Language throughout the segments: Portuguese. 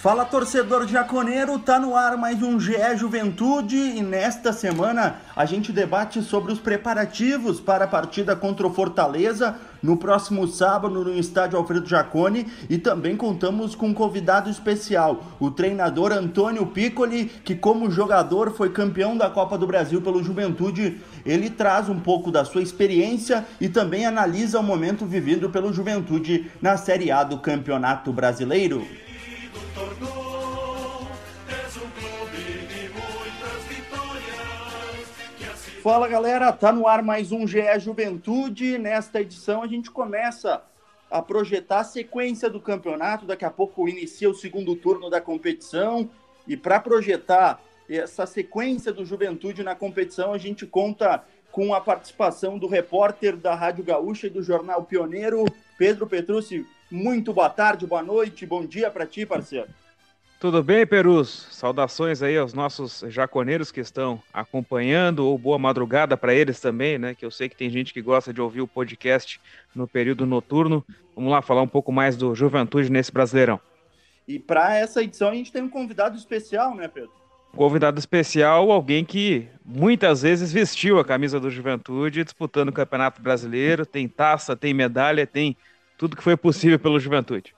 Fala torcedor jaconeiro, tá no ar mais um GE Juventude e nesta semana a gente debate sobre os preparativos para a partida contra o Fortaleza no próximo sábado no estádio Alfredo Jacone e também contamos com um convidado especial, o treinador Antônio Piccoli, que como jogador foi campeão da Copa do Brasil pelo Juventude. Ele traz um pouco da sua experiência e também analisa o momento vivido pelo Juventude na Série A do Campeonato Brasileiro. Fala galera, tá no ar mais um GE Juventude. Nesta edição a gente começa a projetar a sequência do campeonato. Daqui a pouco inicia o segundo turno da competição. E para projetar essa sequência do Juventude na competição, a gente conta com a participação do repórter da Rádio Gaúcha e do Jornal Pioneiro, Pedro Petrucci. Muito boa tarde, boa noite, bom dia para ti, parceiro. Tudo bem, Perus? Saudações aí aos nossos jaconeiros que estão acompanhando, ou boa madrugada para eles também, né? Que eu sei que tem gente que gosta de ouvir o podcast no período noturno. Vamos lá falar um pouco mais do Juventude nesse Brasileirão. E para essa edição a gente tem um convidado especial, né, Pedro? Convidado especial, alguém que muitas vezes vestiu a camisa do Juventude disputando o Campeonato Brasileiro, tem taça, tem medalha, tem tudo que foi possível pelo Juventude.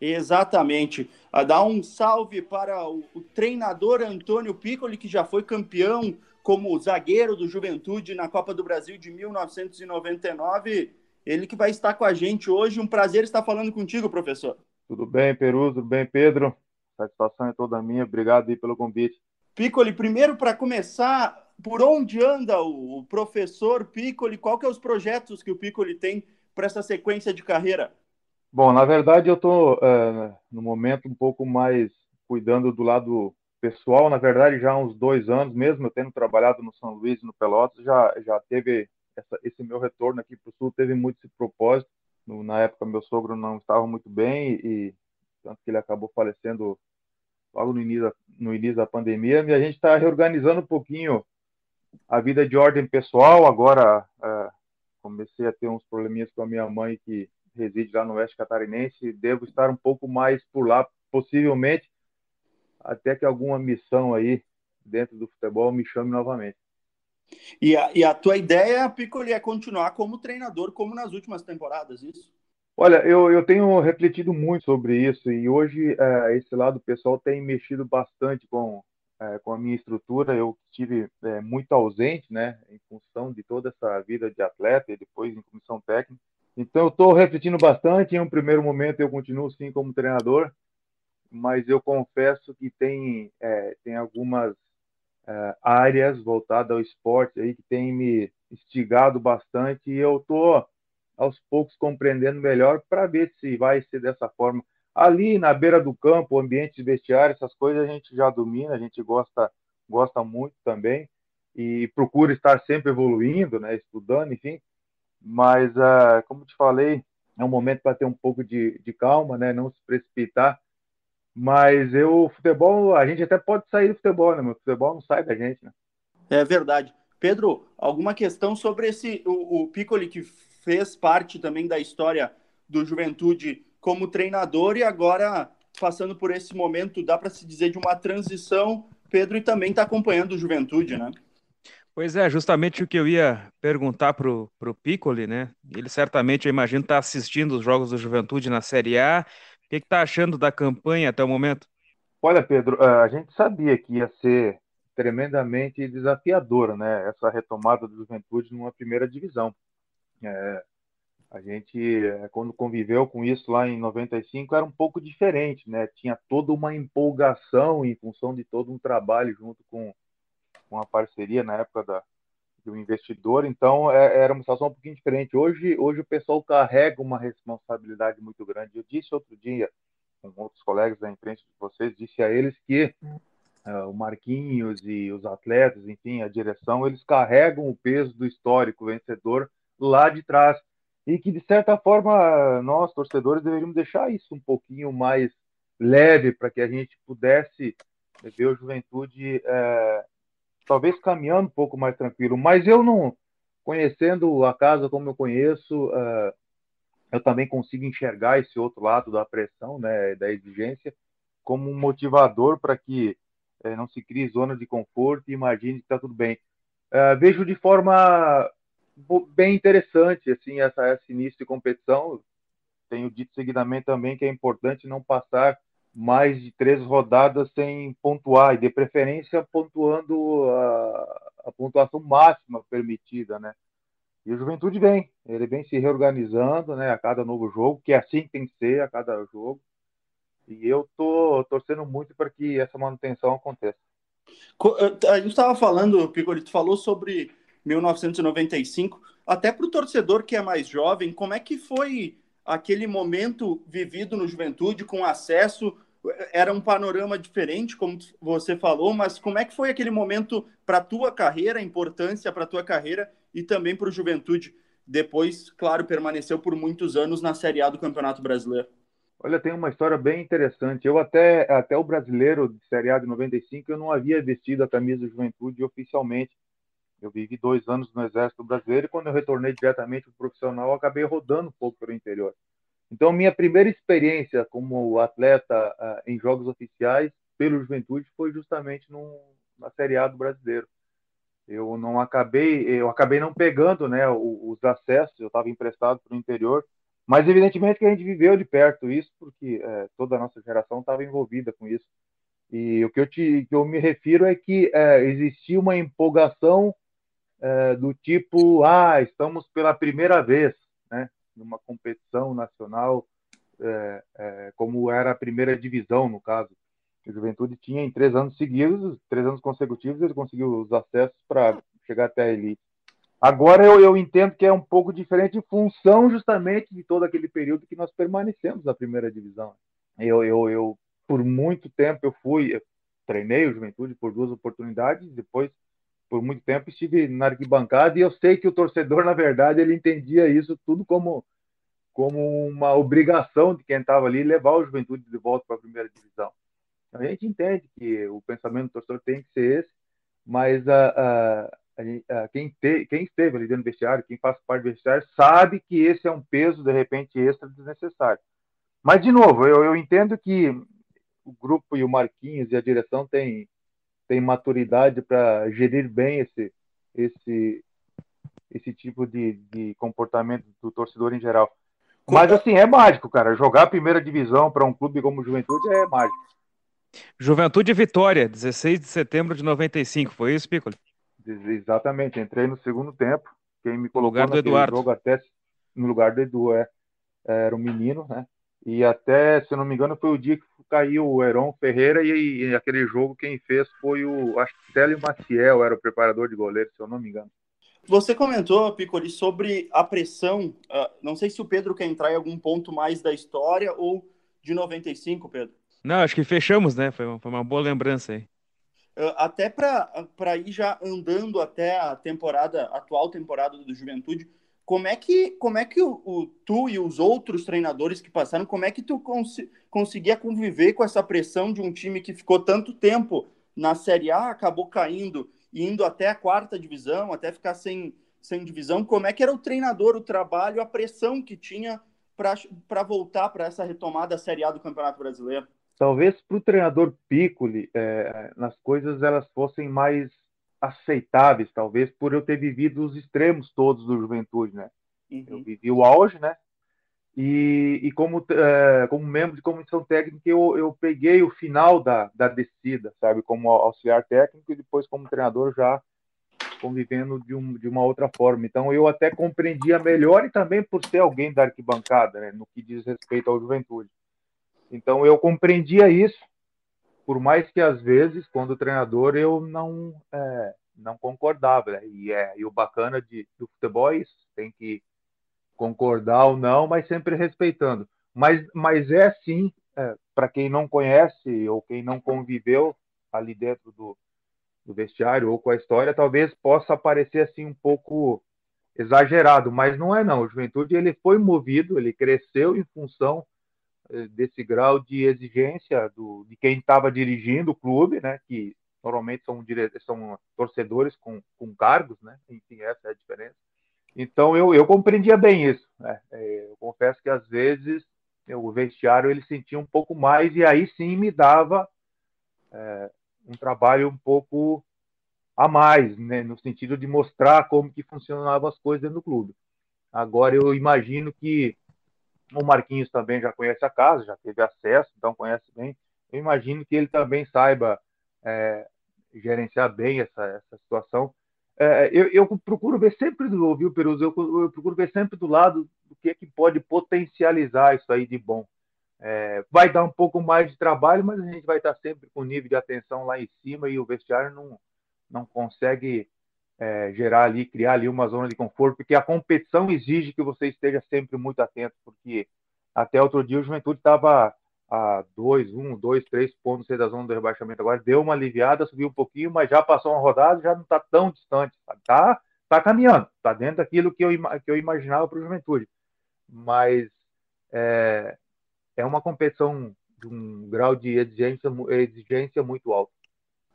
Exatamente. A dar um salve para o, o, treinador Antônio Piccoli, que já foi campeão como zagueiro do Juventude na Copa do Brasil de 1999. Ele que vai estar com a gente hoje. Um prazer estar falando contigo, professor. Tudo bem, Peru? Tudo bem, Pedro? Satisfação é toda minha. Obrigado aí pelo convite. Piccoli, primeiro para começar, por onde anda o, o professor Piccoli? Qual que é os projetos que o Piccoli tem para essa sequência de carreira? Bom, na verdade eu estou é, no momento um pouco mais cuidando do lado pessoal. Na verdade, já há uns dois anos, mesmo eu tendo trabalhado no São Luís, no Pelotas, já já teve essa, esse meu retorno aqui para o Sul teve muito esse propósito. No, na época meu sogro não estava muito bem e tanto que ele acabou falecendo logo no início, no início da pandemia. E a gente está reorganizando um pouquinho a vida de ordem pessoal. Agora é, comecei a ter uns probleminhas com a minha mãe que reside lá no Oeste Catarinense. Devo estar um pouco mais por lá, possivelmente, até que alguma missão aí dentro do futebol me chame novamente. E a, e a tua ideia, Piccoli, é continuar como treinador, como nas últimas temporadas, isso? Olha, eu, eu tenho refletido muito sobre isso e hoje é, esse lado pessoal tem mexido bastante com, é, com a minha estrutura. Eu estive é, muito ausente, né, em função de toda essa vida de atleta e depois em comissão técnica. Então, eu estou refletindo bastante. Em um primeiro momento, eu continuo sim como treinador, mas eu confesso que tem, é, tem algumas é, áreas voltadas ao esporte aí que tem me instigado bastante e eu estou aos poucos compreendendo melhor para ver se vai ser dessa forma. Ali na beira do campo, ambiente de vestiário, essas coisas a gente já domina, a gente gosta gosta muito também e procura estar sempre evoluindo, né, estudando, enfim. Mas, uh, como te falei, é um momento para ter um pouco de, de calma, né? Não se precipitar. Mas eu, futebol, a gente até pode sair do futebol, né? Mas o futebol não sai da gente, né? É verdade. Pedro, alguma questão sobre esse o, o Piccoli que fez parte também da história do Juventude como treinador e agora passando por esse momento, dá para se dizer de uma transição. Pedro e também está acompanhando o Juventude, né? Pois é, justamente o que eu ia perguntar pro, pro Piccoli, né? Ele certamente, eu imagino, está assistindo os jogos do Juventude na Série A. O que está achando da campanha até o momento? Olha, Pedro, a gente sabia que ia ser tremendamente desafiadora, né? Essa retomada do Juventude numa primeira divisão. É, a gente, é, quando conviveu com isso lá em 95, era um pouco diferente, né? Tinha toda uma empolgação em função de todo um trabalho junto com uma parceria na época da, do investidor, então é, era uma situação um pouquinho diferente. Hoje, hoje o pessoal carrega uma responsabilidade muito grande. Eu disse outro dia, com outros colegas da imprensa de vocês, disse a eles que uh, o Marquinhos e os atletas, enfim, a direção, eles carregam o peso do histórico vencedor lá de trás. E que, de certa forma, nós, torcedores, deveríamos deixar isso um pouquinho mais leve para que a gente pudesse ver o Juventude é, talvez caminhando um pouco mais tranquilo. Mas eu não, conhecendo a casa como eu conheço, uh, eu também consigo enxergar esse outro lado da pressão, né, da exigência, como um motivador para que é, não se crie zona de conforto e imagine que está tudo bem. Uh, vejo de forma bem interessante assim essa, esse início de competição. Tenho dito seguidamente também que é importante não passar mais de três rodadas sem pontuar e de preferência pontuando a, a pontuação máxima permitida, né? E o Juventude vem, ele vem se reorganizando, né, a cada novo jogo, que é assim que tem que ser a cada jogo. E eu tô torcendo muito para que essa manutenção aconteça. Eh, a gente estava falando, Pigolito falou sobre 1995, até para o torcedor que é mais jovem, como é que foi aquele momento vivido no Juventude com acesso? Era um panorama diferente, como você falou, mas como é que foi aquele momento para a tua carreira, importância para a tua carreira e também para o Juventude? Depois, claro, permaneceu por muitos anos na Série A do Campeonato Brasileiro. Olha, tem uma história bem interessante. Eu até, até o brasileiro de Série A de 95, eu não havia vestido a camisa do Juventude oficialmente. Eu vivi dois anos no Exército Brasileiro e quando eu retornei diretamente para o profissional, acabei rodando um pouco pelo interior. Então, minha primeira experiência como atleta uh, em jogos oficiais pelo Juventude foi justamente na Série A do Brasileiro. Eu não acabei, eu acabei não pegando, né, os, os acessos. Eu estava emprestado para o interior mas, evidentemente, que a gente viveu de perto isso, porque é, toda a nossa geração estava envolvida com isso. E o que eu, te, que eu me refiro é que é, existia uma empolgação é, do tipo: ah, estamos pela primeira vez né, numa competição nacional, é, é, como era a primeira divisão, no caso. A Juventude tinha em três anos seguidos, três anos consecutivos, ele conseguiu os acessos para chegar até a elite. Agora eu, eu entendo que é um pouco diferente em função justamente de todo aquele período que nós permanecemos na primeira divisão. Eu, eu, eu por muito tempo eu fui, eu treinei o Juventude por duas oportunidades, depois por muito tempo estive na arquibancada e eu sei que o torcedor na verdade ele entendia isso tudo como como uma obrigação de quem estava ali levar o Juventude de volta para a primeira divisão. A gente entende que o pensamento do torcedor tem que ser esse, mas a, a quem, te, quem esteve ali dentro do vestiário, quem faz parte do vestiário, sabe que esse é um peso, de repente, extra desnecessário. Mas, de novo, eu, eu entendo que o grupo e o Marquinhos e a direção têm, têm maturidade para gerir bem esse, esse, esse tipo de, de comportamento do torcedor em geral. Mas, assim, é mágico, cara. Jogar a primeira divisão para um clube como o Juventude é mágico. Juventude Vitória, 16 de setembro de 95, foi isso, Piccoli? Exatamente, entrei no segundo tempo. Quem me colocou no lugar do Eduardo. jogo até no lugar do Edu, é, era um menino, né? E até, se não me engano, foi o dia que caiu o Heron Ferreira e, e aquele jogo quem fez foi o, acho que Célio Maciel era o preparador de goleiro, se eu não me engano. Você comentou, Piccoli, sobre a pressão. Uh, não sei se o Pedro quer entrar em algum ponto mais da história ou de 95, Pedro. Não, acho que fechamos, né? Foi uma, foi uma boa lembrança aí. Uh, até para ir já andando até a temporada, atual temporada do Juventude, como é que, como é que o, o tu e os outros treinadores que passaram, como é que tu cons conseguia conviver com essa pressão de um time que ficou tanto tempo na Série A, acabou caindo, indo até a quarta divisão, até ficar sem, sem divisão, como é que era o treinador, o trabalho, a pressão que tinha para voltar para essa retomada da Série A do Campeonato Brasileiro? talvez para o treinador Piccoli, é, nas coisas elas fossem mais aceitáveis, talvez por eu ter vivido os extremos todos do Juventude, né? Uhum. Eu vivi o auge, né? E, e como, é, como membro de comissão técnica, eu, eu peguei o final da, da descida, sabe? Como auxiliar técnico e depois como treinador já convivendo de, um, de uma outra forma. Então eu até compreendia melhor e também por ser alguém da arquibancada, né? No que diz respeito ao Juventude. Então eu compreendia isso, por mais que às vezes, quando treinador, eu não é, não concordava. Né? E, é, e o bacana de, do futebol é isso, tem que concordar ou não, mas sempre respeitando. Mas, mas é sim, é, para quem não conhece ou quem não conviveu ali dentro do, do vestiário ou com a história, talvez possa parecer assim um pouco exagerado, mas não é não. O Juventude ele foi movido, ele cresceu em função desse grau de exigência do, de quem estava dirigindo o clube, né, que normalmente são, dire... são torcedores com, com cargos, né, enfim, essa é a diferença. Então eu, eu compreendia bem isso. Né? Eh, eu confesso que às vezes o vestiário ele sentia um pouco mais e aí sim me dava é, um trabalho um pouco a mais, né, no sentido de mostrar como que funcionavam as coisas dentro do clube. Agora eu imagino que o Marquinhos também já conhece a casa, já teve acesso, então conhece bem. Eu imagino que ele também saiba é, gerenciar bem essa, essa situação. É, eu, eu, procuro ver sempre do, viu, Peruso? Eu, eu, procuro ver sempre do lado do que é que pode potencializar isso aí de bom. É, vai dar um pouco mais de trabalho, mas a gente vai estar sempre com o nível de atenção lá em cima e o vestiário não, não consegue é, gerar ali, criar ali uma zona de conforto, porque a competição exige que você esteja sempre muito atento, porque até outro dia o Juventude estava a dois, um, dois, três pontos da zona do rebaixamento. Agora deu uma aliviada, subiu um pouquinho, mas já passou uma rodada, já não está tão distante. Está tá caminhando, está dentro daquilo que eu, que eu imaginava para o Juventude. Mas é, é uma competição de um grau de exigência, exigência muito alto.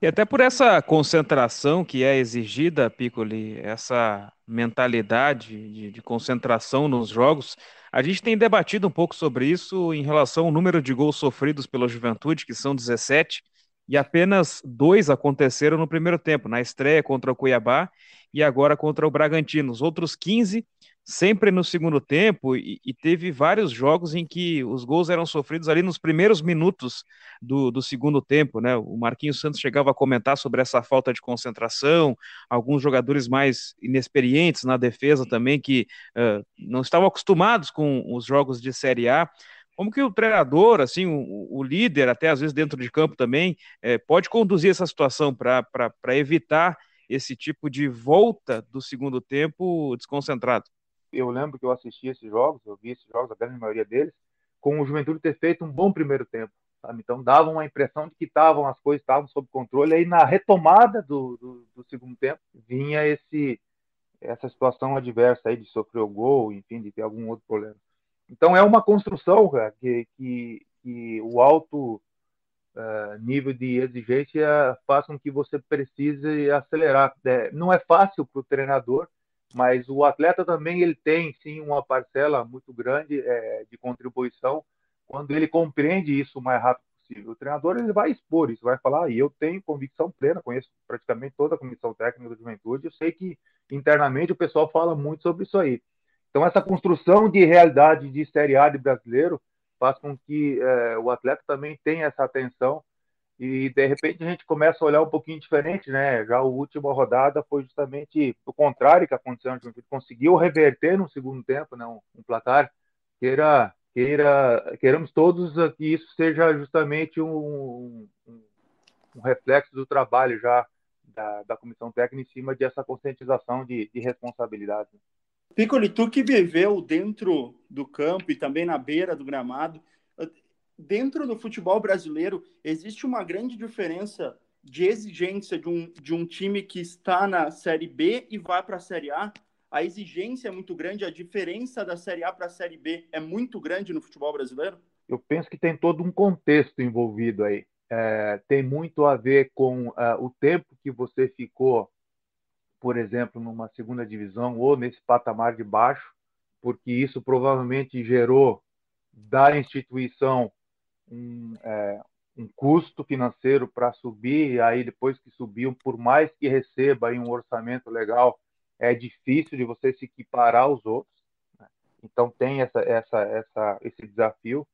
E até por essa concentração que é exigida, Piccoli, essa mentalidade de, de, concentração nos jogos, a gente tem debatido um pouco sobre isso em relação ao número de gols sofridos pela juventude, que são 17, e apenas dois aconteceram no primeiro tempo, na estreia contra o Cuiabá e agora contra o Bragantino. Os outros 15 sempre no segundo tempo e, e, teve vários jogos em que os gols eram sofridos ali nos primeiros minutos do, do, segundo tempo, né? O Marquinhos Santos chegava a comentar sobre essa falta de concentração, alguns jogadores mais inexperientes na defesa também que uh, não estavam acostumados com os jogos de Série A. Como que o treinador, assim, o, o líder, até às vezes dentro de campo também, eh, pode conduzir essa situação para evitar esse tipo de volta do segundo tempo desconcentrado? Eu lembro que eu assisti esses jogos, eu vi esses jogos, a grande maioria deles, com o Juventude ter feito um bom primeiro tempo. Sabe? Então dava uma impressão de que estavam as coisas estavam sob controle. Aí na retomada do, do, do, segundo tempo vinha esse essa situação adversa aí de sofrer o gol, enfim, de ter algum outro problema. Então é uma construção, cara, que, que, que o alto uh, nível de exigência faz com que você precise acelerar. É, não é fácil para o treinador mas o atleta também ele tem sim uma parcela muito grande é, de contribuição quando ele compreende isso o mais rápido possível. O treinador ele vai expor isso, vai falar, e eu tenho convicção plena, conheço praticamente toda a comissão técnica da juventude, eu sei que internamente o pessoal fala muito sobre isso aí. Então essa construção de realidade de Série A de brasileiro faz com que é, o atleta também tenha essa atenção e de repente a gente começa a olhar um pouquinho diferente, né? Já a última rodada foi justamente o contrário que aconteceu, a gente conseguiu reverter no segundo tempo, né? Um, um placar queira queira queremos todos que isso seja justamente um, um, um reflexo do trabalho já da, da, comissão técnica em cima dessa conscientização de, de responsabilidade. Piccoli, tu que viveu dentro do campo e também na beira do gramado, dentro do futebol brasileiro, existe uma grande diferença de exigência de um, de um time que está na Série B e vai para a Série A? A exigência é muito grande, a diferença da Série A para a Série B é muito grande no futebol brasileiro? Eu penso que tem todo um contexto envolvido aí. É, tem muito a ver com uh, o tempo que você ficou, por exemplo, numa segunda divisão ou nesse patamar de baixo, porque isso provavelmente gerou da instituição um, é, um custo financeiro para subir, aí depois que subiu, por mais que receba aí um orçamento legal, é difícil de você se equiparar aos outros. Né? Então tem essa, essa, essa, esse desafio.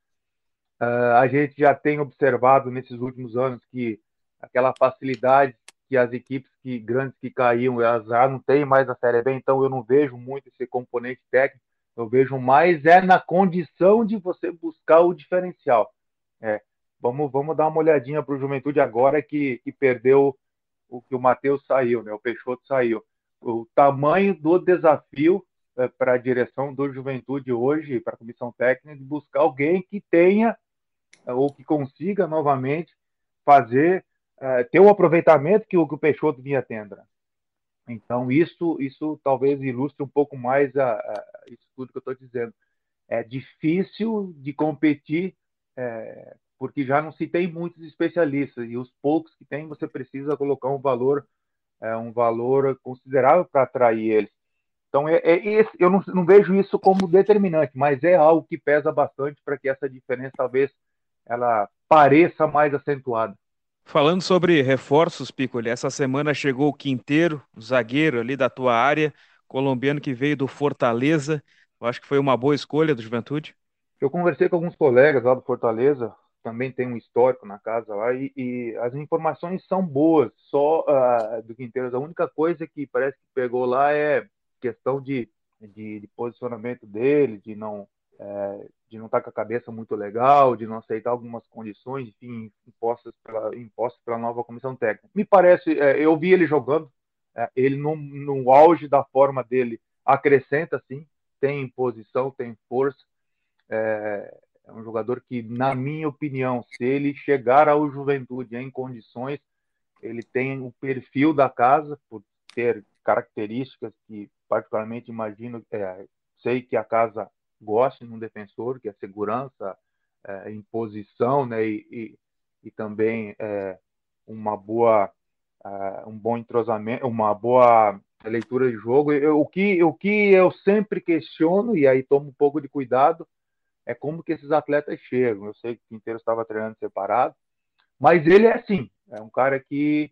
Uh, a gente já tem observado nesses últimos anos que aquela facilidade que as equipes que grandes que caíam, elas já não têm mais a Série B, então eu não vejo muito esse componente técnico, eu vejo mais é na condição de você buscar o diferencial. É, vamos, vamos dar uma olhadinha para o Juventude agora que, que perdeu o que o Matheus saiu, né? O Peixoto saiu. O tamanho do desafio é, para a direção do Juventude hoje, para a comissão técnica, de buscar alguém que tenha é, ou que consiga novamente fazer é, ter o aproveitamento que o, que o Peixoto vinha tendo. Né? Então isso isso talvez ilustre um pouco mais a, a isso tudo que eu estou dizendo. É difícil de competir é, porque já não se tem muitos especialistas e os poucos que tem você precisa colocar um valor é, um valor considerável para atrair eles Então, é, é eu não, não, vejo isso como determinante, mas é algo que pesa bastante para que essa diferença talvez ela pareça mais acentuada. Falando sobre reforços, Piccoli, essa semana chegou o Quinteiro, zagueiro ali da tua área, colombiano que veio do Fortaleza. Eu acho que foi uma boa escolha do Juventude. Eu conversei com alguns colegas lá do Fortaleza, também tem um histórico na casa lá, e, e as informações são boas, só uh, do Quinteiro. A única coisa que parece que pegou lá é questão de, de, de posicionamento dele, de não é, de não estar tá com a cabeça muito legal, de não aceitar algumas condições, enfim, impostas pela, impostas pela nova comissão técnica. Me parece, é, eu vi ele jogando, é, ele no, no auge da forma dele acrescenta, sim, tem posição, tem força, é, é um jogador que, na minha opinião, se ele chegar ao Juventude em condições, ele tem o perfil da casa, por ter características que particularmente imagino, é, sei que a casa gosta de um defensor, que é segurança, é, imposição, né, e, e, e também é, uma boa, é, um bom entrosamento, uma boa leitura de jogo. Eu, o, que, o que eu sempre questiono, e aí tomo um pouco de cuidado, é como que esses atletas chegam. Eu sei que o Quinteiro estava treinando separado, mas ele é assim, é um cara que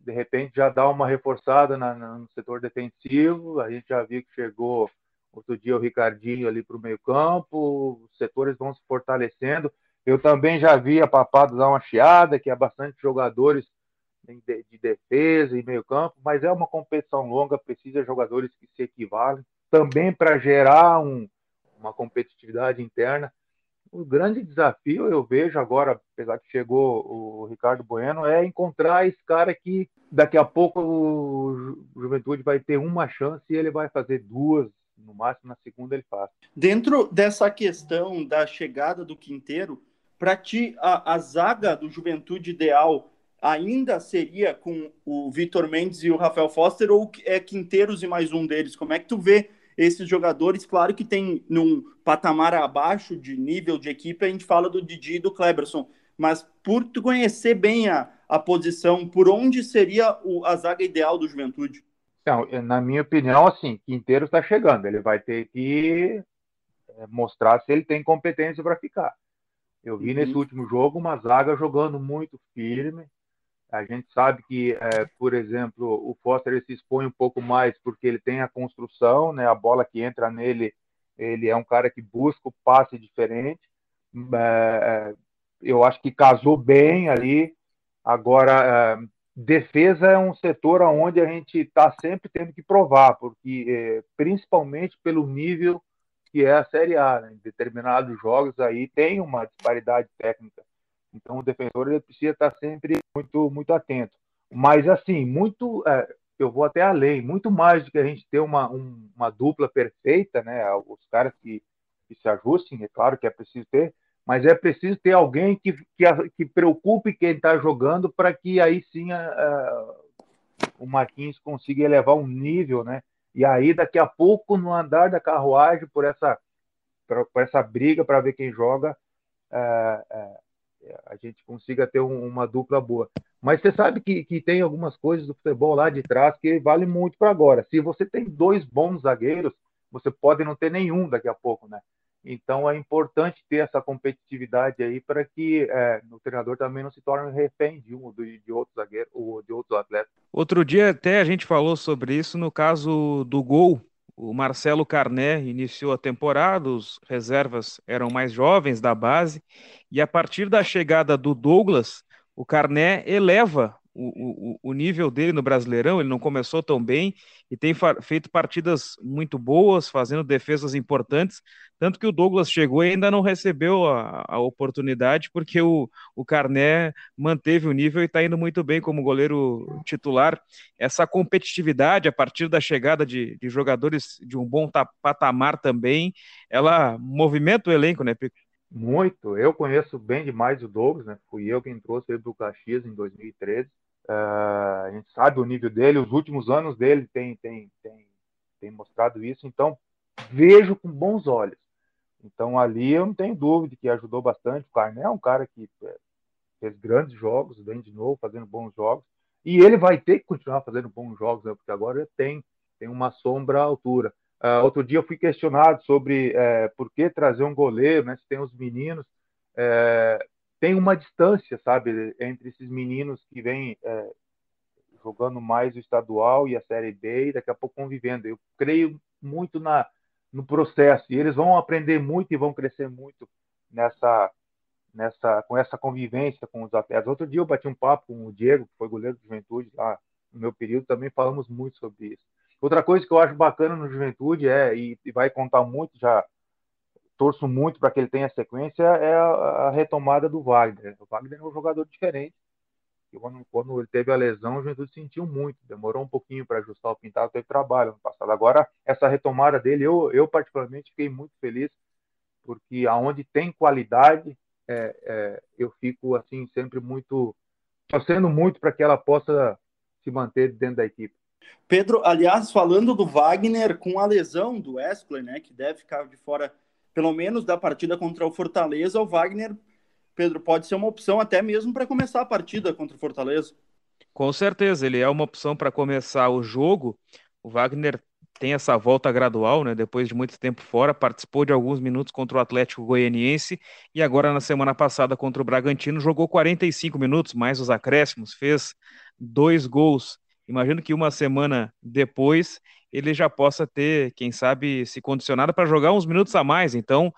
de repente já dá uma reforçada na, no setor defensivo. A gente já viu que chegou outro dia o Ricardinho ali para o meio campo, os setores vão se fortalecendo. Eu também já vi a Papada dar uma chiada, que é bastante jogadores de defesa e meio campo, mas é uma competição longa, precisa de jogadores que se equivalem, também para gerar um, uma competitividade interna o grande desafio eu vejo agora, apesar que chegou o Ricardo Bueno, é encontrar esse cara que daqui a pouco o Juventude vai ter uma chance e ele vai fazer duas, no máximo na segunda ele faz. Dentro dessa questão da chegada do Quinteiro, para ti a, a zaga do Juventude ideal ainda seria com o Vitor Mendes e o Rafael Foster ou é Quinteiros e mais um deles? Como é que tu vê esses jogadores, claro que tem num patamar abaixo de nível de equipe, a gente fala do Didi e do Kleberson, mas por tu conhecer bem a, a posição, por onde seria o, a zaga ideal do Juventude? Então, na minha opinião, assim, Quinteiro está chegando, ele vai ter que é, mostrar se ele tem competência para ficar. Eu vi uhum. nesse último jogo uma zaga jogando muito firme, a gente sabe que, é, por exemplo, o Foster se expõe um pouco mais porque ele tem a construção, né? A bola que entra nele, ele é um cara que busca o passe diferente. É, eu acho que casou bem ali. Agora, é, defesa é um setor onde a gente está sempre tendo que provar, porque é, principalmente pelo nível que é a Série A, né? em determinados jogos aí tem uma disparidade técnica então o defensor ele precisa estar sempre muito muito atento. Mas assim, muito é, eu vou até além, muito mais do que a gente ter uma, um, uma dupla perfeita, né? Os caras que, que se ajustem, é claro que é preciso ter, mas é preciso ter alguém que, que, que preocupe quem está jogando para que aí sim a, a, o Marquinhos consiga elevar um nível, né? E aí daqui a pouco no andar da carruagem por essa por essa briga para ver quem joga, é, é, a gente consiga ter um, uma dupla boa. Mas você sabe que, que tem algumas coisas do futebol lá de trás que vale muito para agora. Se você tem dois bons zagueiros, você pode não ter nenhum daqui a pouco, né? Então é importante ter essa competitividade aí para que é, o treinador também não se torne refém de um de, de outro zagueiro ou de outros atletas. Outro dia até a gente falou sobre isso no caso do gol o Marcelo Carné iniciou a temporada, os reservas eram mais jovens da base, e a partir da chegada do Douglas, o Carné eleva o, o, o nível dele no Brasileirão, ele não começou tão bem e tem feito partidas muito boas, fazendo defesas importantes, tanto que o Douglas chegou e ainda não recebeu a, a oportunidade, porque o, o Carné manteve o nível e está indo muito bem como goleiro titular. Essa competitividade, a partir da chegada de, de jogadores de um bom patamar também, ela movimenta o elenco, né, Pico? Muito. Eu conheço bem demais o Douglas, né? Fui eu quem trouxe ele para o Caxias em 2013. Uh, a gente sabe o nível dele, os últimos anos dele tem, tem, tem, tem mostrado isso, então vejo com bons olhos. Então ali eu não tenho dúvida que ajudou bastante. O Carné é um cara que é, fez grandes jogos, vem de novo fazendo bons jogos, e ele vai ter que continuar fazendo bons jogos, né, porque agora tem, tem uma sombra à altura. Uh, outro dia eu fui questionado sobre é, por que trazer um goleiro, né? Se tem os meninos, é, tem uma distância, sabe, entre esses meninos que vêm é, jogando mais o estadual e a série B e daqui a pouco convivendo. Eu creio muito na no processo e eles vão aprender muito e vão crescer muito nessa nessa com essa convivência com os atletas. Outro dia eu bati um papo com o Diego, que foi goleiro do Juventude lá no meu período, também falamos muito sobre isso. Outra coisa que eu acho bacana no Juventude é, e, e vai contar muito, já torço muito para que ele tenha sequência, é a, a, retomada do Wagner. O Wagner é um jogador diferente. Quando, quando ele teve a lesão, o Juventude sentiu muito, demorou um pouquinho para ajustar o pintado, teve trabalho no passado. Agora, essa retomada dele, eu, eu particularmente fiquei muito feliz, porque aonde tem qualidade, é, é, eu fico assim sempre muito torcendo muito para que ela possa se manter dentro da equipe. Pedro, aliás, falando do Wagner com a lesão do Escler, né, que deve ficar de fora pelo menos da partida contra o Fortaleza, o Wagner, Pedro, pode ser uma opção até mesmo para começar a partida contra o Fortaleza. Com certeza, ele é uma opção para começar o jogo. O Wagner tem essa volta gradual, né? Depois de muito tempo fora, participou de alguns minutos contra o Atlético Goianiense e agora na semana passada contra o Bragantino jogou 45 minutos, mais os acréscimos, fez dois gols. Imagino que uma semana depois ele já possa ter, quem sabe, se condicionado para jogar uns minutos a mais. Então,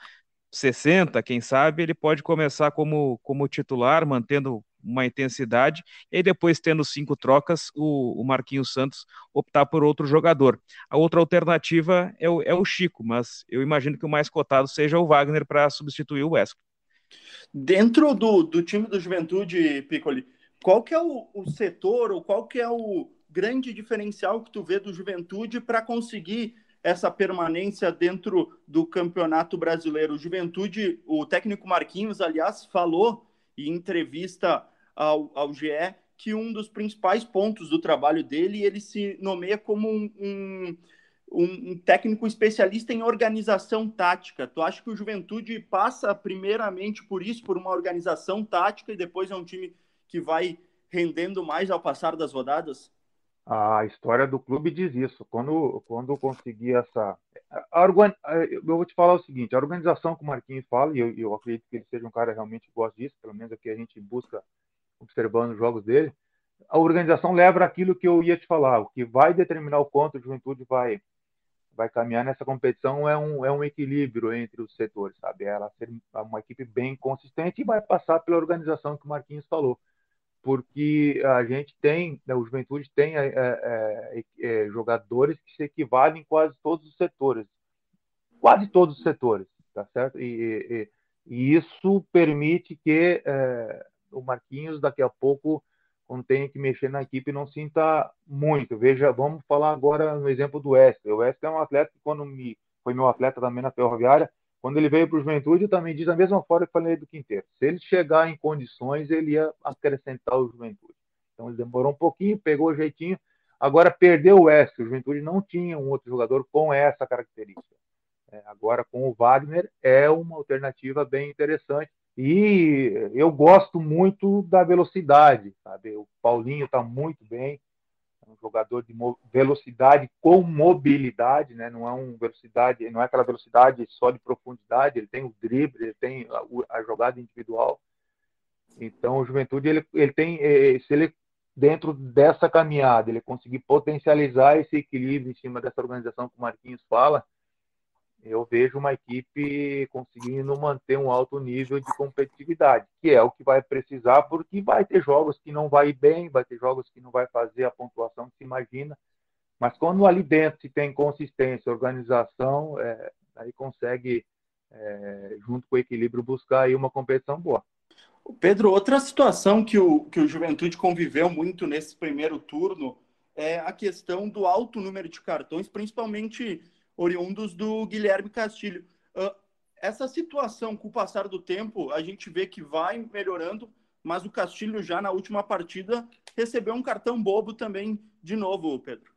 60, quem sabe, ele pode começar como, como titular, mantendo uma intensidade, e depois, tendo cinco trocas, o, o Marquinhos Santos optar por outro jogador. A outra alternativa é o, é o Chico, mas eu imagino que o mais cotado seja o Wagner para substituir o Wesley. Dentro do, do time do Juventude, Piccoli, qual que é o, o setor ou qual que é o grande diferencial que tu vê do Juventude para conseguir essa permanência dentro do Campeonato Brasileiro? O Juventude, o técnico Marquinhos, aliás, falou em entrevista ao, ao GE que um dos principais pontos do trabalho dele, ele se nomeia como um, um, um, técnico especialista em organização tática. Tu acha que o Juventude passa primeiramente por isso, por uma organização tática, e depois é um time que vai rendendo mais ao passar das rodadas? A história do clube diz isso. Quando, quando consegui essa. Eu vou te falar o seguinte: a organização que o Marquinhos fala, e eu, eu acredito que ele seja um cara realmente que gosta disso, pelo menos aqui a gente busca observando os jogos dele. A organização leva aquilo que eu ia te falar. O que vai determinar o quanto a juventude vai vai caminhar nessa competição é um, é um equilíbrio entre os setores, sabe? Ela ser uma equipe bem consistente e vai passar pela organização que o Marquinhos falou porque a gente tem, né, o Juventude tem é, é, é, jogadores que se equivalem em quase todos os setores, quase todos os setores, tá certo? E, e, e isso permite que é, o Marquinhos daqui a pouco, quando tenha que mexer na equipe, não sinta muito. Veja, vamos falar agora no exemplo do Wesley. O Wesley é um atleta que quando me foi meu atleta também na Ferroviária, quando ele veio para o Juventude, eu também diz da mesma forma que falei do Quinteiro. Se ele chegar em condições, ele ia acrescentar o Juventude. Então ele demorou um pouquinho, pegou o jeitinho. Agora perdeu o Wesley. O Juventude não tinha um outro jogador com essa característica. É, agora com o Wagner é uma alternativa bem interessante. E eu gosto muito da velocidade, sabe? O Paulinho está muito bem um jogador de velocidade com mobilidade, né? Não é um velocidade, não é aquela velocidade só de profundidade. Ele tem o drible, ele tem a, a jogada individual. Então, o Juventude ele, ele tem, eh, se ele dentro dessa caminhada ele conseguir potencializar esse equilíbrio em cima dessa organização que o Marquinhos fala, eu vejo uma equipe conseguindo manter um alto nível de competitividade, que é o que vai precisar, porque vai ter jogos que não vai bem, vai ter jogos que não vai fazer a pontuação que se imagina, mas quando ali dentro se tem consistência, organização, é, aí consegue, é, junto com o equilíbrio, buscar aí uma competição boa. Pedro, outra situação que o, que o Juventude conviveu muito nesse primeiro turno é a questão do alto número de cartões, principalmente oriundos do Guilherme Castilho. Uh, essa situação, com o passar do tempo, a gente vê que vai melhorando, mas o Castilho já na última partida recebeu um cartão bobo também de novo, Pedro.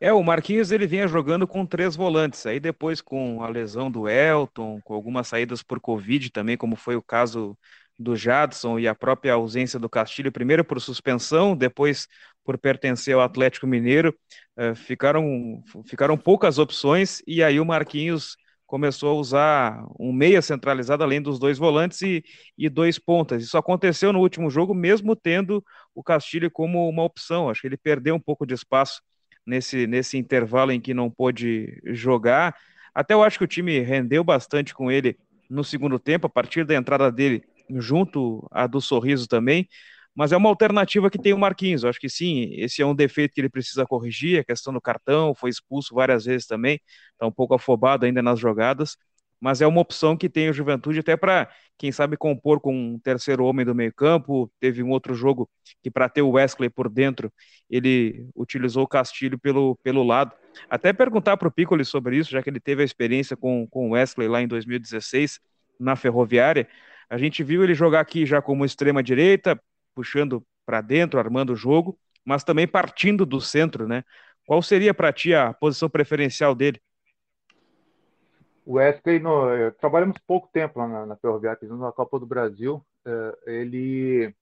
É, o Marquinhos ele vinha jogando com três volantes, aí depois com a lesão do Elton, com algumas saídas por Covid também, como foi o caso do Jadson e a própria ausência do Castilho, primeiro por suspensão, depois por pertencer ao Atlético Mineiro. Uh, ficaram, ficaram poucas opções e aí o Marquinhos começou a usar um meia centralizado além dos dois volantes e, e dois pontas. Isso aconteceu no último jogo, mesmo tendo o Castilho como uma opção. Acho que ele perdeu um pouco de espaço nesse, nesse intervalo em que não pôde jogar. Até eu acho que o time rendeu bastante com ele no segundo tempo, a partir da entrada dele junto à do Sorriso também, mas é uma alternativa que tem o Marquinhos. Eu acho que sim, esse é um defeito que ele precisa corrigir, a questão do cartão, foi expulso várias vezes também, está um pouco afobado ainda nas jogadas, mas é uma opção que tem o Juventude até para, quem sabe, compor com um terceiro homem do meio-campo. Teve um outro jogo que, para ter o Wesley por dentro, ele utilizou o Castilho pelo, pelo lado. Até perguntar para o Piccoli sobre isso, já que ele teve a experiência com, com o Wesley lá em 2016, na Ferroviária. A gente viu ele jogar aqui já como extrema-direita, puxando para dentro, armando o jogo, mas também partindo do centro, né? Qual seria para ti a posição preferencial dele? O Wesley, no, trabalhamos pouco tempo lá na, na Ferroviária, na Copa do Brasil. É, ele,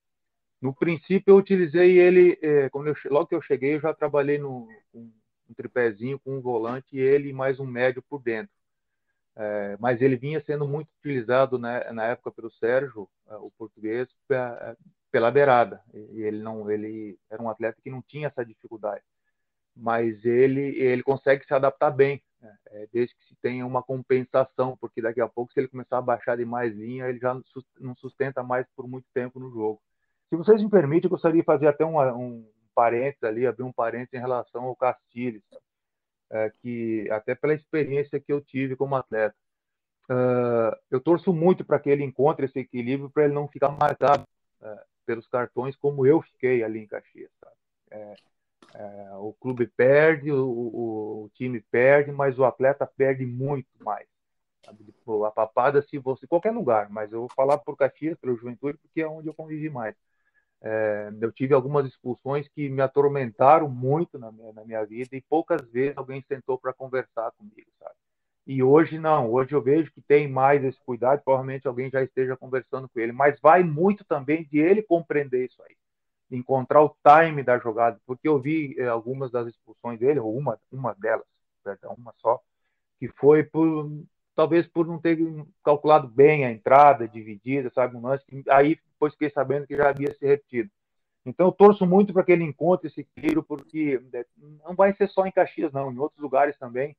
no princípio, eu utilizei ele, é, quando eu, logo que eu cheguei, eu já trabalhei no, um, um tripézinho com um volante e ele mais um médio por dentro. É, mas ele vinha sendo muito utilizado né, na época pelo Sérgio, o português, pela beirada. E ele não, ele era um atleta que não tinha essa dificuldade, mas ele ele consegue se adaptar bem, né? é, desde que se tenha uma compensação, porque daqui a pouco se ele começar a baixar de mais linha, ele já não sustenta mais por muito tempo no jogo. Se vocês me permitem, eu gostaria de fazer até um, um parênteses ali, abrir um parênteses em relação ao Castilhos, é, que até pela experiência que eu tive como atleta. Uh, eu torço muito para que ele encontre esse equilíbrio, para ele não ficar marcado uh, pelos cartões como eu fiquei ali em Caxias. É, é, o clube perde, o, o, o, time perde, mas o atleta perde muito mais. Sabe? A papada, se você. qualquer lugar, mas eu vou falar por Caxias, pelo Juventude, porque é onde eu convivi mais. É, eu tive algumas expulsões que me atormentaram muito na minha, na minha vida e poucas vezes alguém sentou para conversar comigo, sabe? E hoje não, hoje eu vejo que tem mais esse cuidado, provavelmente alguém já esteja conversando com ele, mas vai muito também de ele compreender isso aí, encontrar o time da jogada, porque eu vi eh, algumas das expulsões dele, ou uma, uma delas, perdão, uma só, que foi por talvez por não ter calculado bem a entrada dividida, sabe, um lance, aí depois fiquei sabendo que já havia se repetido. Então, eu torço muito para que ele encontre esse equilíbrio, porque eh, não vai ser só em Caxias, não, em outros lugares também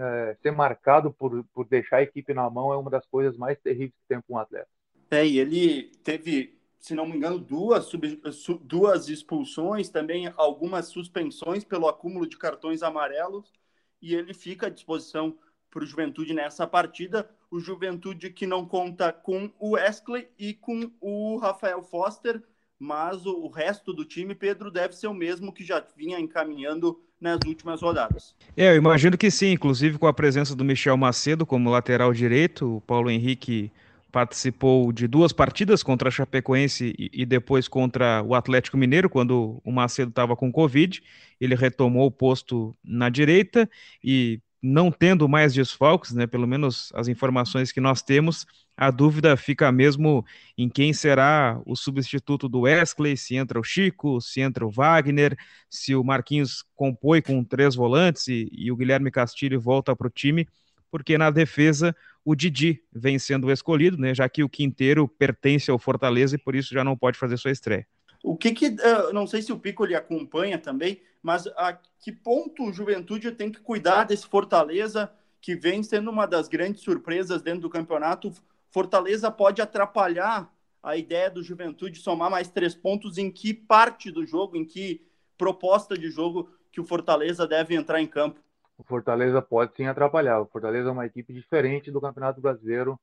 é, ser marcado por, por deixar a equipe na mão é uma das coisas mais terríveis que tem para um atleta. É, e ele teve, se não me engano, duas, sub, su, duas expulsões, também algumas suspensões pelo acúmulo de cartões amarelos, e ele fica à disposição para o Juventude nessa partida. O Juventude que não conta com o Wesley e com o Rafael Foster, mas o, o resto do time, Pedro, deve ser o mesmo que já vinha encaminhando nas últimas rodadas. É, eu imagino que sim, inclusive com a presença do Michel Macedo como lateral direito, o Paulo Henrique participou de duas partidas contra a Chapecoense e, e depois contra o Atlético Mineiro, quando o Macedo estava com Covid. Ele retomou o posto na direita e não tendo mais desfalques, né, pelo menos as informações que nós temos, a dúvida fica mesmo em quem será o substituto do Wesley, se entra o Chico, se entra o Wagner, se o Marquinhos compõe com três volantes e, e o Guilherme Castilho volta para o time, porque na defesa o Didi vem sendo escolhido, né, já que o Quinteiro pertence ao Fortaleza e por isso já não pode fazer sua estreia. O que que, uh, não sei se o Pico lhe acompanha também, mas a que ponto o Juventude tem que cuidar desse Fortaleza, que vem sendo uma das grandes surpresas dentro do campeonato? Fortaleza pode atrapalhar a ideia do Juventude somar mais três pontos em que parte do jogo, em que proposta de jogo que o Fortaleza deve entrar em campo? O Fortaleza pode sim atrapalhar. O Fortaleza é uma equipe diferente do Campeonato Brasileiro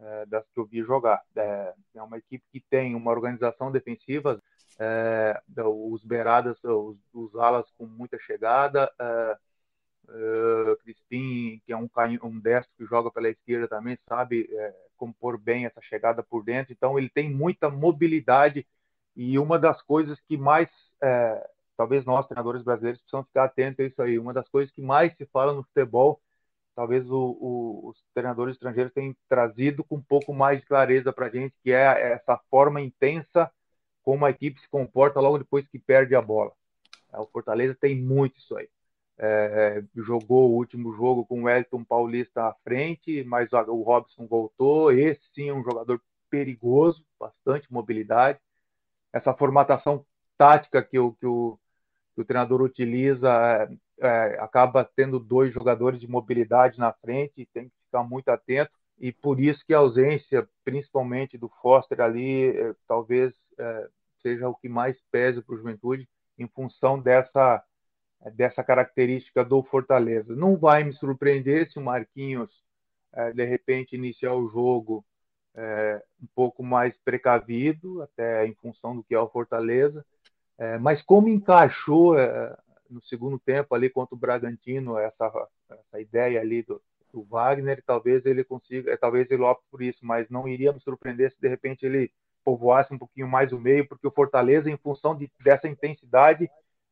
é, das que eu vi jogar. É, é, uma equipe que tem uma organização defensiva, é, os beiradas, os, os, alas com muita chegada, é, é Crispim, que é um, um destro que joga pela esquerda também, sabe é, compor bem essa chegada por dentro. Então ele tem muita mobilidade e uma das coisas que mais é, talvez nós treinadores brasileiros precisamos ficar atentos a isso aí. Uma das coisas que mais se fala no futebol talvez o, o, os treinadores estrangeiros tenham trazido com um pouco mais de clareza para a gente, que é essa forma intensa como a equipe se comporta logo depois que perde a bola. O Fortaleza tem muito isso aí. É, jogou o último jogo com o Elton Paulista à frente, mas o Robson voltou. Esse sim é um jogador perigoso, bastante mobilidade. Essa formatação tática que o, que o, que o treinador utiliza é, acaba tendo dois jogadores de mobilidade na frente, tem que ficar muito atento. E por isso que a ausência, principalmente do Foster ali, é, talvez é, seja o que mais pese para o Juventude, em função dessa dessa característica do Fortaleza. Não vai me surpreender se o Marquinhos, é, de repente, iniciar o jogo é, um pouco mais precavido, até em função do que é o Fortaleza. É, mas como encaixou no segundo tempo ali contra o Bragantino essa, essa ideia ali do, do Wagner, talvez ele consiga, talvez ele opte por isso, mas não iria me surpreender se de repente ele povoasse um pouquinho mais o meio, porque o Fortaleza, em função de, dessa intensidade,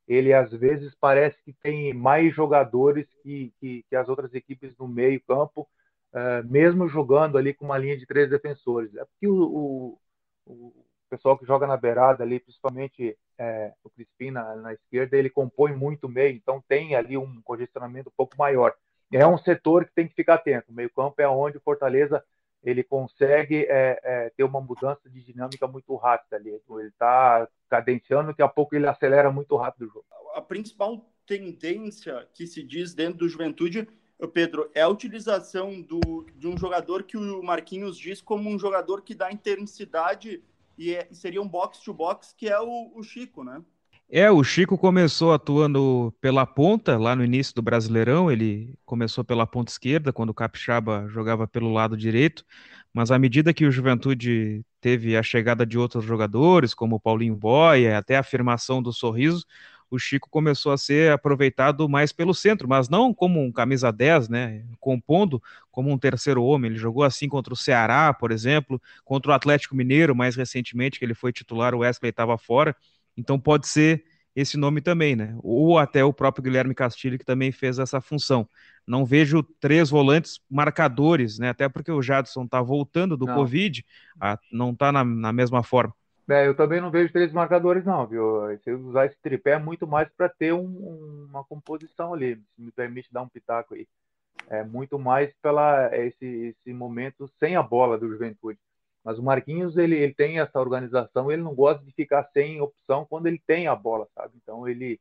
ele às vezes parece que tem mais jogadores que, que, que as outras equipes no meio campo, uh, mesmo jogando ali com uma linha de três defensores. É porque o, o, o pessoal que joga na beirada ali, principalmente é, o Crispim na, na, esquerda, ele compõe muito meio, então tem ali um congestionamento um pouco maior. É um setor que tem que ficar atento. O meio campo é onde o Fortaleza ele consegue é, é, ter uma mudança de dinâmica muito rápida ali. Ele está cadenciando, daqui a pouco ele acelera muito rápido o jogo. A principal tendência que se diz dentro do Juventude, Pedro, é a utilização do, de um jogador que o Marquinhos diz como um jogador que dá intensidade e, é, seria um box-to-box, -box, que é o, o Chico, né? É, o Chico começou atuando pela ponta lá no início do Brasileirão. Ele começou pela ponta esquerda, quando o Capixaba jogava pelo lado direito. Mas à medida que o Juventude teve a chegada de outros jogadores, como o Paulinho Boia, até a afirmação do Sorriso, o Chico começou a ser aproveitado mais pelo centro, mas não como um camisa 10, né? Compondo como um terceiro homem. Ele jogou assim contra o Ceará, por exemplo, contra o Atlético Mineiro, mais recentemente, que ele foi titular, o Wesley estava fora. Então pode ser esse nome também, né? Ou até o próprio Guilherme Castilho, que também fez essa função. Não vejo três volantes marcadores, né? Até porque o Jadson está voltando do não. Covid, a, não está na, na, mesma forma. É, eu também não vejo três marcadores, não, viu? Se usar esse tripé é muito mais para ter um, uma composição ali. Se me permite dar um pitaco aí. É muito mais pela esse, esse momento sem a bola do Juventude. Mas o Marquinhos, ele, ele tem essa organização, ele não gosta de ficar sem opção quando ele tem a bola, sabe? Então, ele,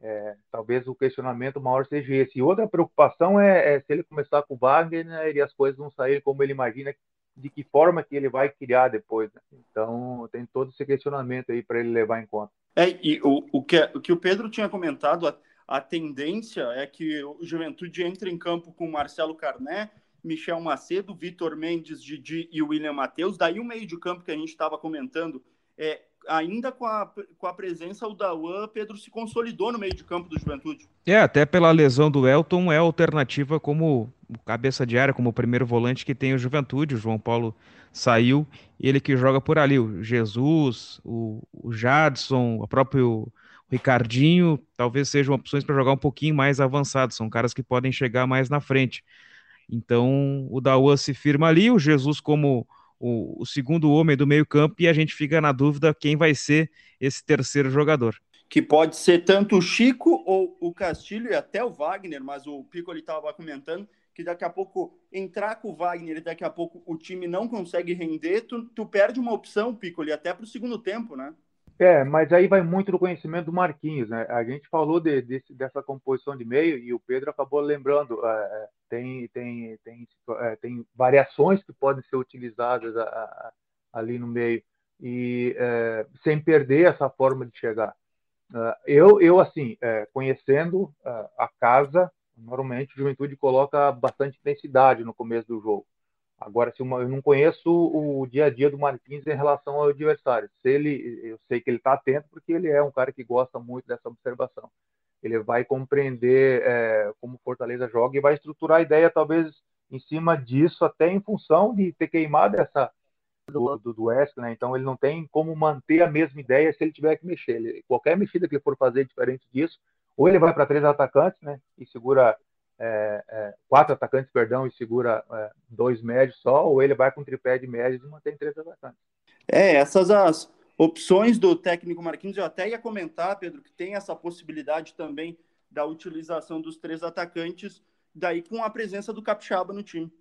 é, talvez o questionamento maior seja esse. E outra preocupação é, é se ele começar com o Wagner né, e as coisas não saírem como ele imagina, de que forma que ele vai criar depois. Né? Então, tem todo esse questionamento aí para ele levar em conta. É, e o, o, que, o que o Pedro tinha comentado, a, a tendência é que o Juventude entre em campo com Marcelo Carné, Michel Macedo, Vitor Mendes, Didi e William Matheus. Daí o meio de campo que a gente estava comentando, é, ainda com a, com a presença do Dawan, Pedro se consolidou no meio de campo do Juventude. É, até pela lesão do Elton, é alternativa como cabeça de área, como o primeiro volante que tem o Juventude. O João Paulo saiu, ele que joga por ali. O Jesus, o, o Jadson, o próprio Ricardinho, talvez sejam opções para jogar um pouquinho mais avançado. São caras que podem chegar mais na frente. Então o Dawan se firma ali, o Jesus como o, o segundo homem do meio-campo, e a gente fica na dúvida quem vai ser esse terceiro jogador. Que pode ser tanto o Chico ou o Castilho e até o Wagner, mas o Pico ele estava comentando que daqui a pouco entrar com o Wagner e daqui a pouco o time não consegue render, tu, tu perde uma opção, Piccoli, até para o segundo tempo, né? É, mas aí vai muito do conhecimento do Marquinhos, né? A gente falou de, dessa composição de meio e o Pedro acabou lembrando, é, tem, tem, tem, é, tem variações que podem ser utilizadas a, a, ali no meio e é, sem perder essa forma de chegar. Uh, eu, eu, assim, é, conhecendo a casa, normalmente o Juventude coloca bastante intensidade no começo do jogo. Agora, se uma, eu não conheço o dia a dia do Martins em relação ao adversário. Se ele, eu sei que ele está atento porque ele é um cara que gosta muito dessa observação. Ele vai compreender é, como Fortaleza joga e vai estruturar a ideia talvez em cima disso, até em função de ter queimado essa do, do, do West, né? Então ele não tem como manter a mesma ideia se ele tiver que mexer. Ele, qualquer mexida que ele for fazer diferente disso, ou ele vai para três atacantes, né? E segura é, é, quatro atacantes, perdão, e segura é, dois médios só, ou ele vai com tripé de médios e mantém três atacantes. É, essas as opções do técnico Marquinhos. Eu até ia comentar, Pedro, que tem essa possibilidade também da utilização dos três atacantes, daí com a presença do Capixaba no time.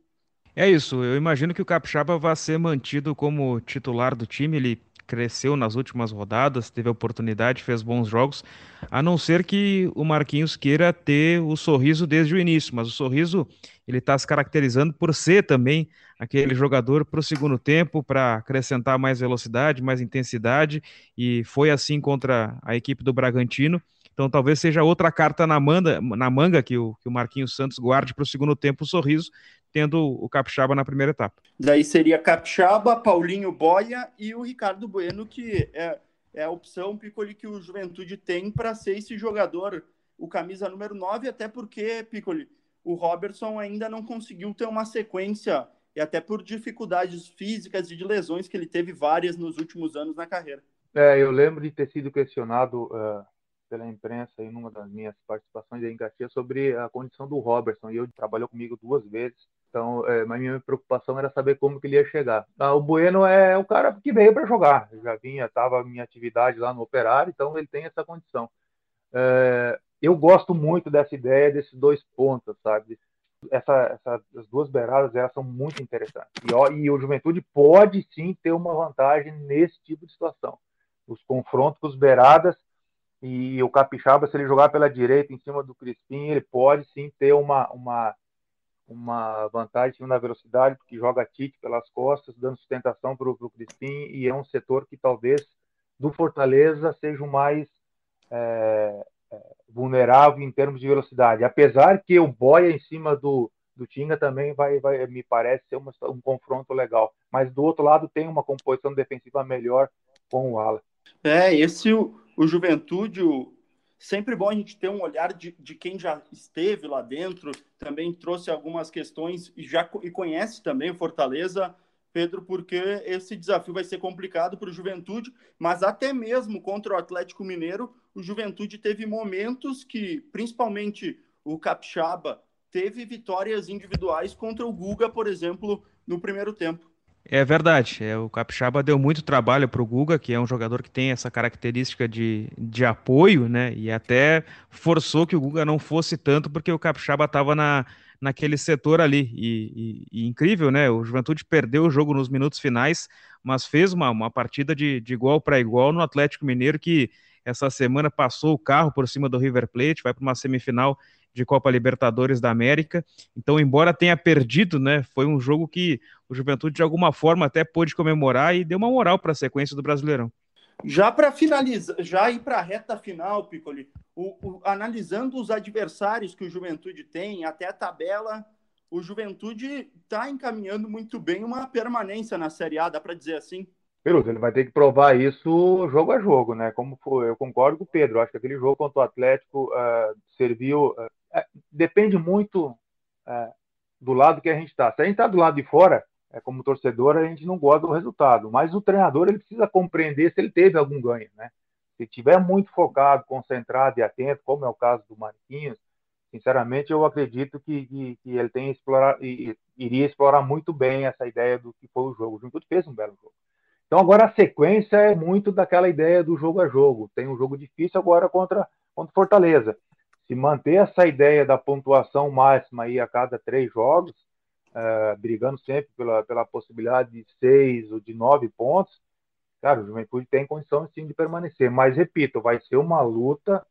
É isso, eu imagino que o Capixaba vai ser mantido como titular do time, ele cresceu nas últimas rodadas, teve oportunidade, fez bons jogos, a não ser que o Marquinhos queira ter o sorriso desde o início, mas o sorriso ele está se caracterizando por ser também aquele jogador para o segundo tempo, para acrescentar mais velocidade, mais intensidade, e foi assim contra a equipe do Bragantino. Então talvez seja outra carta na manga, na manga que, o, que o Marquinhos Santos guarde para o segundo tempo o sorriso, tendo o Capixaba na primeira etapa. Daí seria Capixaba, Paulinho Boia e o Ricardo Bueno, que é, é a opção Piccoli que o Juventude tem para ser esse jogador, o camisa número 9, até porque, Piccoli, o Robertson ainda não conseguiu ter uma sequência, e até por dificuldades físicas e de lesões que ele teve várias nos últimos anos na carreira. É, eu lembro de ter sido questionado uh, pela imprensa em uma das minhas participações em Caxias sobre a condição do Robertson, e ele trabalhou comigo duas vezes, então é, a minha preocupação era saber como que ele ia chegar. Ah, o Bueno é o cara que veio para jogar, já vinha, estava minha atividade lá no Operário, então ele tem essa condição. É, eu gosto muito dessa ideia desses dois pontos, sabe? Essa, essa, as duas beiradas elas são muito interessantes. E, ó, e o Juventude pode sim ter uma vantagem nesse tipo de situação. Os confrontos com os beiradas e o Capixaba, se ele jogar pela direita em cima do Crispim, ele pode sim ter uma, uma, uma vantagem na velocidade, porque joga Tite pelas costas, dando sustentação para o Crispim, e é um setor que talvez do Fortaleza seja o mais é, é, vulnerável em termos de velocidade. Apesar que o Boia em cima do, do Tinga também vai, vai me parece ser uma, um confronto legal. Mas do outro lado tem uma composição defensiva melhor com o Ala. É, esse o, o Juventude, sempre bom a gente ter um olhar de, de quem já esteve lá dentro, também trouxe algumas questões e já e conhece também o Fortaleza, Pedro, porque esse desafio vai ser complicado para o Juventude, mas até mesmo contra o Atlético Mineiro, o Juventude teve momentos que, principalmente o Capixaba, teve vitórias individuais contra o Guga, por exemplo, no primeiro tempo. É verdade. É, o Capixaba deu muito trabalho para o Guga, que é um jogador que tem essa característica de, de apoio, né? E até forçou que o Guga não fosse tanto, porque o Capixaba estava na, naquele setor ali. E, e, e, incrível, né? O Juventude perdeu o jogo nos minutos finais, mas fez uma, uma partida de, de igual para igual no Atlético Mineiro, que essa semana passou o carro por cima do River Plate, vai para uma semifinal de Copa Libertadores da América. Então, embora tenha perdido, né, foi um jogo que o Juventude de alguma forma até pôde comemorar e deu uma moral para a sequência do Brasileirão. Já para finalizar, já ir para a reta final, Piccoli, o, o, analisando os adversários que o Juventude tem, até a tabela, o Juventude está encaminhando muito bem uma permanência na Série A, dá para dizer assim? Peluso, ele vai ter que provar isso jogo a jogo, né? Como foi, eu concordo com o Pedro, acho que aquele jogo contra o Atlético uh, serviu, uh, depende muito é, do lado que a gente está. Se a gente está do lado de fora, é, como torcedor, a gente não gosta do resultado. Mas o treinador ele precisa compreender se ele teve algum ganho, né? Se estiver muito focado, concentrado e atento, como é o caso do Marquinhos, sinceramente eu acredito que, que, que ele tem explorar, iria explorar muito bem essa ideia do que foi o jogo. O Juventude fez um belo jogo. Então agora a sequência é muito daquela ideia do jogo a jogo. Tem um jogo difícil agora contra contra Fortaleza se manter essa ideia da pontuação máxima aí a cada três jogos, uh, brigando sempre pela, pela possibilidade de seis ou de nove pontos, cara, o Juventude tem condição sim de permanecer. Mas, repito, vai ser uma luta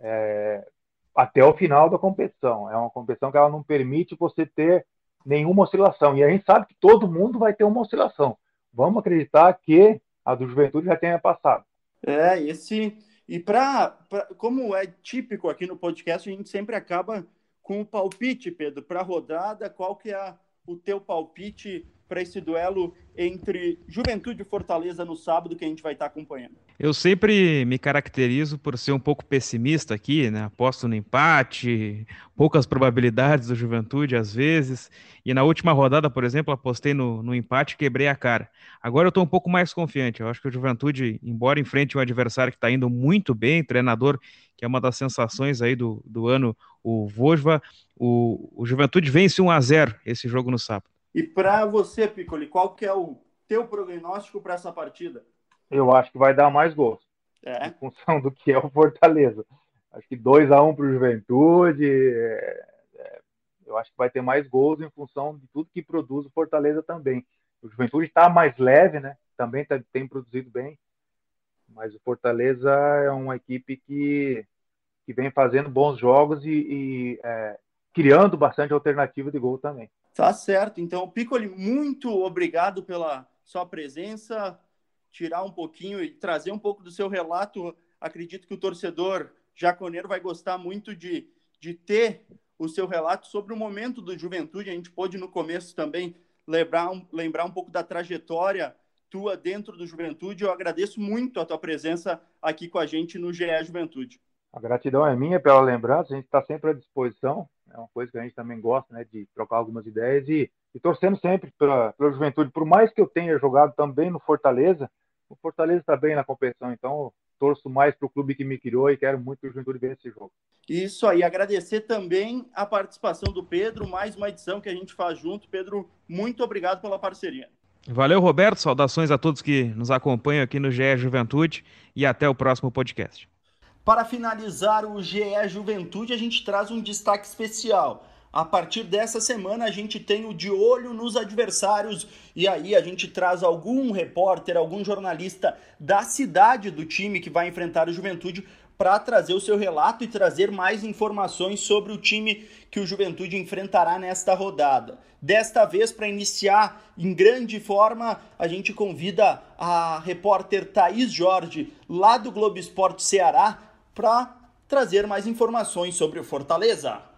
é, até o final da competição. É uma competição que ela não permite você ter nenhuma oscilação. E a gente sabe que todo mundo vai ter uma oscilação. Vamos acreditar que a do Juventude já tenha passado. É, esse e para, como é típico aqui no podcast, a gente sempre acaba com o palpite, Pedro, para a rodada. Qual que é o teu palpite para esse duelo entre Juventude e Fortaleza no sábado que a gente vai estar tá acompanhando? Eu sempre me caracterizo por ser um pouco pessimista aqui, né? Aposto no empate, poucas probabilidades do Juventude às vezes. E na última rodada, por exemplo, apostei no, no empate e quebrei a cara. Agora eu estou um pouco mais confiante. Eu acho que o Juventude, embora enfrente um adversário que está indo muito bem, treinador que é uma das sensações aí do, do ano, o Vojva, o, o Juventude vence 1 a 0 esse jogo no sábado. E para você, Piccoli, qual que é o teu prognóstico para essa partida? Eu acho que vai dar mais gols. É. Em função do que é o Fortaleza. Acho que 2 a 1 um para o Juventude. É, é, eu acho que vai ter mais gols em função de tudo que produz o Fortaleza também. O Juventude está mais leve, né? Também tá, tem produzido bem. Mas o Fortaleza é uma equipe que, que vem fazendo bons jogos e, e é, criando bastante alternativa de gol também. Tá certo. Então, Piccoli, muito obrigado pela sua presença, tirar um pouquinho e trazer um pouco do seu relato. Acredito que o torcedor jaconeiro vai gostar muito de, de ter o seu relato sobre o momento do Juventude. A gente pôde no começo também lembrar um, lembrar um pouco da trajetória tua dentro do Juventude. Eu agradeço muito a tua presença aqui com a gente no GE Juventude. A gratidão é minha pela lembrança, a gente está sempre à disposição, é uma coisa que a gente também gosta, né, de trocar algumas ideias e, e torcendo sempre pela, pela juventude. Por mais que eu tenha jogado também no Fortaleza, o Fortaleza está bem na competição, então torço mais para o clube que me criou e quero muito que o Juventude venha esse jogo. Isso aí, agradecer também a participação do Pedro, mais uma edição que a gente faz junto. Pedro, muito obrigado pela parceria. Valeu, Roberto. Saudações a todos que nos acompanham aqui no GE Juventude e até o próximo podcast. Para finalizar o GE Juventude, a gente traz um destaque especial. A partir dessa semana, a gente tem o De Olho nos Adversários e aí a gente traz algum repórter, algum jornalista da cidade do time que vai enfrentar o Juventude para trazer o seu relato e trazer mais informações sobre o time que o Juventude enfrentará nesta rodada. Desta vez, para iniciar em grande forma, a gente convida a repórter Thaís Jorge, lá do Globo Esporte Ceará, para trazer mais informações sobre o Fortaleza.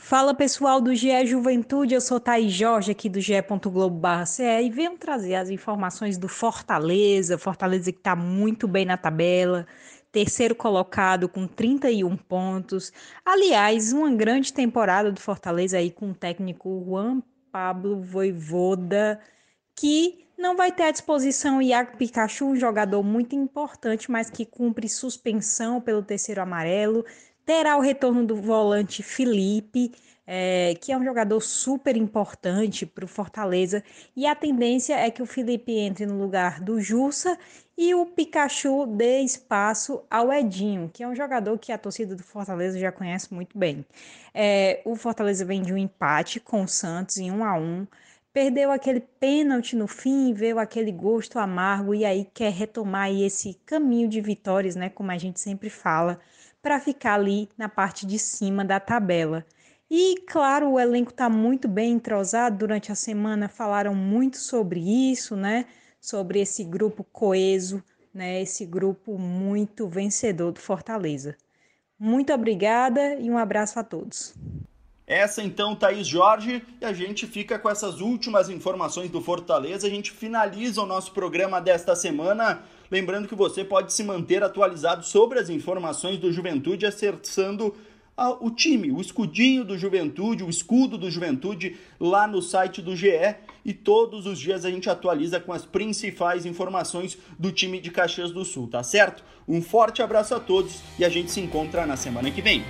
Fala pessoal do GE Juventude, eu sou Thaís Jorge aqui do ge.globo.ce e venho trazer as informações do Fortaleza, Fortaleza que está muito bem na tabela, terceiro colocado com 31 pontos. Aliás, uma grande temporada do Fortaleza aí com o técnico Juan Pablo Voivoda, que não vai ter à disposição Iago Pikachu, um jogador muito importante, mas que cumpre suspensão pelo terceiro amarelo. Terá o retorno do volante Felipe, é, que é um jogador super importante para o Fortaleza. E a tendência é que o Felipe entre no lugar do Jussa e o Pikachu dê espaço ao Edinho, que é um jogador que a torcida do Fortaleza já conhece muito bem. É, o Fortaleza vem de um empate com o Santos em 1 a 1 perdeu aquele pênalti no fim, veio aquele gosto amargo e aí quer retomar esse caminho de vitórias, né, como a gente sempre fala, para ficar ali na parte de cima da tabela. E claro, o elenco está muito bem entrosado durante a semana, falaram muito sobre isso, né? Sobre esse grupo coeso, né? Esse grupo muito vencedor do Fortaleza. Muito obrigada e um abraço a todos. Essa então, Thaís Jorge, e a gente fica com essas últimas informações do Fortaleza. A gente finaliza o nosso programa desta semana. Lembrando que você pode se manter atualizado sobre as informações do Juventude acessando o time, o escudinho do Juventude, o escudo do Juventude lá no site do GE e todos os dias a gente atualiza com as principais informações do time de Caxias do Sul, tá certo? Um forte abraço a todos e a gente se encontra na semana que vem.